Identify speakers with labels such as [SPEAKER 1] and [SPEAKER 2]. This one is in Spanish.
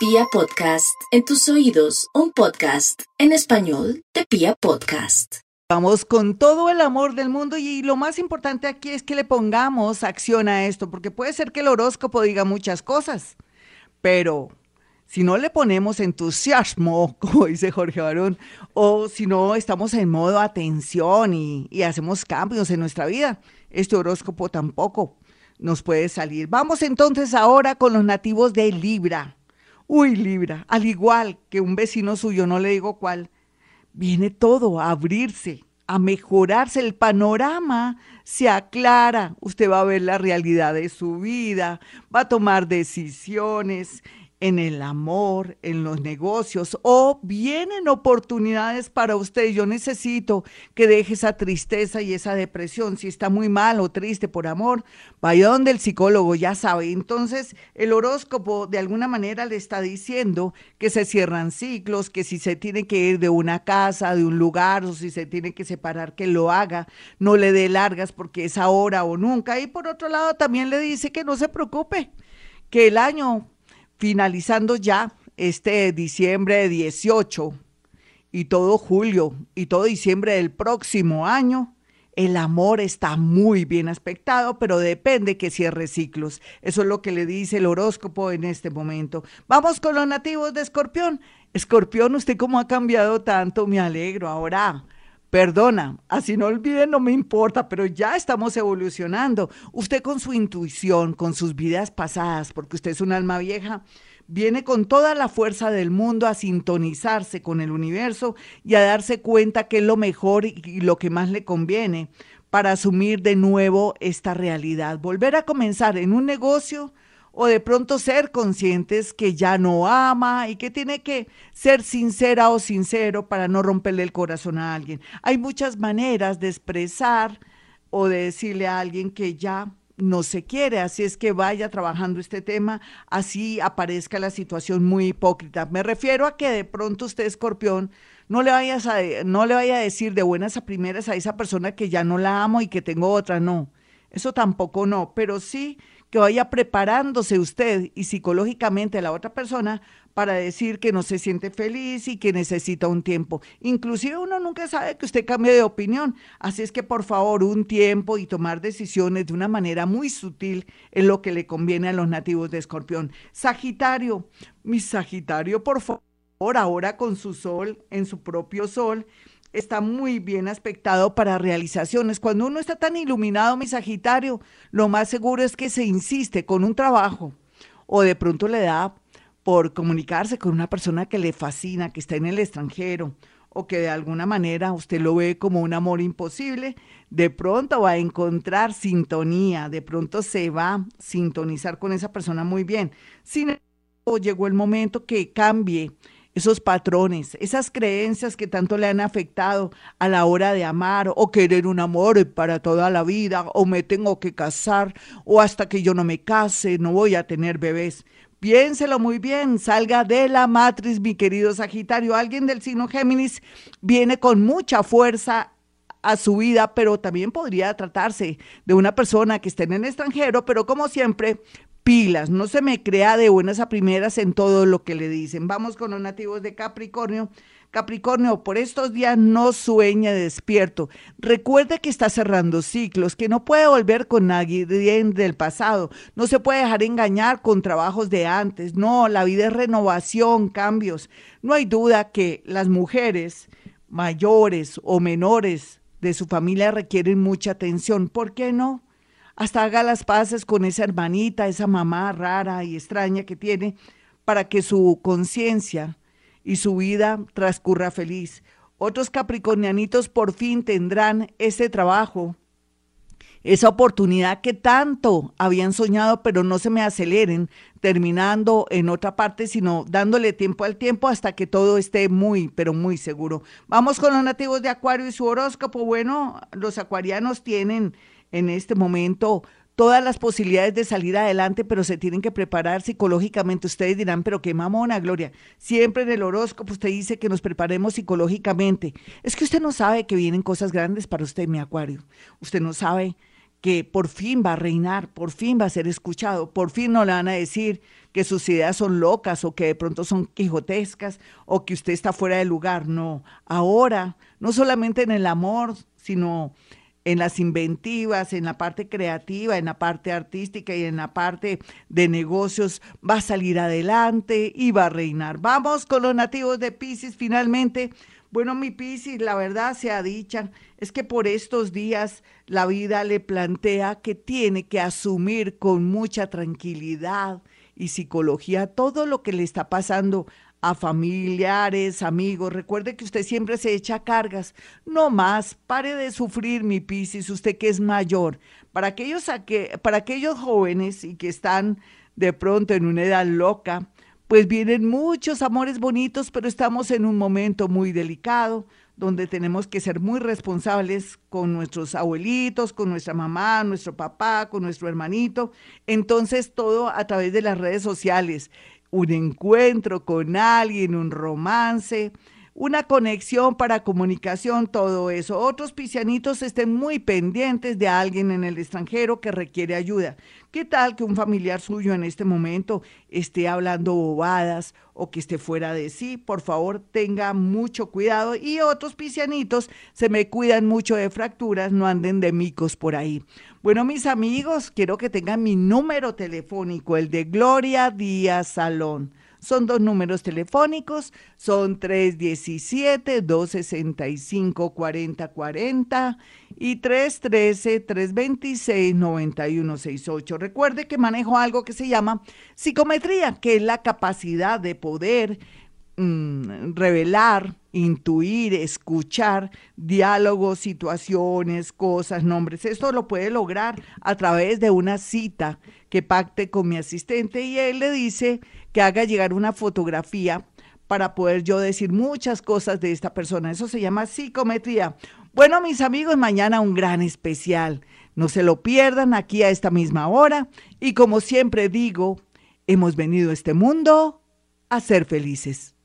[SPEAKER 1] Pia Podcast, en tus oídos, un podcast en español de Pia Podcast.
[SPEAKER 2] Vamos con todo el amor del mundo y lo más importante aquí es que le pongamos acción a esto, porque puede ser que el horóscopo diga muchas cosas, pero si no le ponemos entusiasmo, como dice Jorge Barón, o si no estamos en modo atención y, y hacemos cambios en nuestra vida, este horóscopo tampoco nos puede salir. Vamos entonces ahora con los nativos de Libra. Uy, Libra, al igual que un vecino suyo, no le digo cuál, viene todo a abrirse, a mejorarse, el panorama se aclara, usted va a ver la realidad de su vida, va a tomar decisiones en el amor, en los negocios, o vienen oportunidades para usted. Yo necesito que deje esa tristeza y esa depresión. Si está muy mal o triste por amor, vaya donde el psicólogo, ya sabe. Entonces, el horóscopo de alguna manera le está diciendo que se cierran ciclos, que si se tiene que ir de una casa, de un lugar, o si se tiene que separar, que lo haga, no le dé largas porque es ahora o nunca. Y por otro lado, también le dice que no se preocupe, que el año finalizando ya este diciembre 18 y todo julio y todo diciembre del próximo año, el amor está muy bien aspectado, pero depende que cierre ciclos. Eso es lo que le dice el horóscopo en este momento. Vamos con los nativos de Escorpión. Escorpión, usted cómo ha cambiado tanto, me alegro. Ahora, perdona, así no olviden, no me importa, pero ya estamos evolucionando. Usted con su intuición, con sus vidas pasadas, porque usted es un alma vieja, viene con toda la fuerza del mundo a sintonizarse con el universo y a darse cuenta que es lo mejor y lo que más le conviene para asumir de nuevo esta realidad, volver a comenzar en un negocio o de pronto ser conscientes que ya no ama y que tiene que ser sincera o sincero para no romperle el corazón a alguien. Hay muchas maneras de expresar o de decirle a alguien que ya no se quiere, así es que vaya trabajando este tema, así aparezca la situación muy hipócrita. Me refiero a que de pronto usted, escorpión, no le, vayas a, no le vaya a decir de buenas a primeras a esa persona que ya no la amo y que tengo otra, no. Eso tampoco no, pero sí que vaya preparándose usted y psicológicamente la otra persona para decir que no se siente feliz y que necesita un tiempo. Inclusive uno nunca sabe que usted cambie de opinión. Así es que por favor un tiempo y tomar decisiones de una manera muy sutil es lo que le conviene a los nativos de Escorpión. Sagitario, mi Sagitario, por favor, ahora con su sol, en su propio sol, está muy bien aspectado para realizaciones. Cuando uno está tan iluminado, mi Sagitario, lo más seguro es que se insiste con un trabajo o de pronto le da por comunicarse con una persona que le fascina, que está en el extranjero o que de alguna manera usted lo ve como un amor imposible, de pronto va a encontrar sintonía, de pronto se va a sintonizar con esa persona muy bien. Sin embargo, llegó el momento que cambie esos patrones, esas creencias que tanto le han afectado a la hora de amar o querer un amor para toda la vida o me tengo que casar o hasta que yo no me case no voy a tener bebés. Piénselo muy bien, salga de la matriz, mi querido Sagitario. Alguien del signo Géminis viene con mucha fuerza a su vida, pero también podría tratarse de una persona que esté en el extranjero, pero como siempre, no se me crea de buenas a primeras en todo lo que le dicen. Vamos con los nativos de Capricornio. Capricornio, por estos días no sueña despierto. Recuerde que está cerrando ciclos, que no puede volver con nadie del pasado. No se puede dejar engañar con trabajos de antes. No, la vida es renovación, cambios. No hay duda que las mujeres mayores o menores de su familia requieren mucha atención. ¿Por qué no? Hasta haga las paces con esa hermanita, esa mamá rara y extraña que tiene, para que su conciencia y su vida transcurra feliz. Otros capricornianitos por fin tendrán ese trabajo, esa oportunidad que tanto habían soñado, pero no se me aceleren, terminando en otra parte, sino dándole tiempo al tiempo hasta que todo esté muy, pero muy seguro. Vamos con los nativos de Acuario y su horóscopo. Bueno, los acuarianos tienen en este momento todas las posibilidades de salir adelante, pero se tienen que preparar psicológicamente. Ustedes dirán, pero qué mamona, Gloria. Siempre en el horóscopo usted dice que nos preparemos psicológicamente. Es que usted no sabe que vienen cosas grandes para usted, mi acuario. Usted no sabe que por fin va a reinar, por fin va a ser escuchado, por fin no le van a decir que sus ideas son locas o que de pronto son quijotescas o que usted está fuera de lugar. No, ahora, no solamente en el amor, sino en las inventivas, en la parte creativa, en la parte artística y en la parte de negocios, va a salir adelante y va a reinar. Vamos con los nativos de Pisces finalmente. Bueno, mi Piscis, la verdad sea dicha, es que por estos días la vida le plantea que tiene que asumir con mucha tranquilidad y psicología todo lo que le está pasando a familiares, amigos. Recuerde que usted siempre se echa cargas. No más, pare de sufrir, mi Piscis, usted que es mayor. Para aquellos, para aquellos jóvenes y que están de pronto en una edad loca, pues vienen muchos amores bonitos, pero estamos en un momento muy delicado donde tenemos que ser muy responsables con nuestros abuelitos, con nuestra mamá, nuestro papá, con nuestro hermanito. Entonces todo a través de las redes sociales, un encuentro con alguien, un romance, una conexión para comunicación, todo eso. Otros piscianitos estén muy pendientes de alguien en el extranjero que requiere ayuda. ¿Qué tal que un familiar suyo en este momento esté hablando bobadas o que esté fuera de sí? Por favor, tenga mucho cuidado. Y otros piscianitos se me cuidan mucho de fracturas, no anden de micos por ahí. Bueno, mis amigos, quiero que tengan mi número telefónico, el de Gloria Díaz Salón. Son dos números telefónicos, son 317-265-4040 y 313-326-9168. Recuerde que manejo algo que se llama psicometría, que es la capacidad de poder mm, revelar, intuir, escuchar diálogos, situaciones, cosas, nombres. Esto lo puede lograr a través de una cita que pacte con mi asistente y él le dice que haga llegar una fotografía para poder yo decir muchas cosas de esta persona. Eso se llama psicometría. Bueno, mis amigos, mañana un gran especial. No se lo pierdan aquí a esta misma hora. Y como siempre digo, hemos venido a este mundo a ser felices.